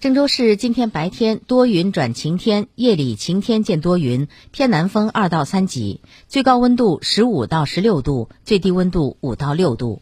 郑州市今天白天多云转晴天夜里晴天见多云偏南风二到三级最高温度十五到十六度最低温度五到六度。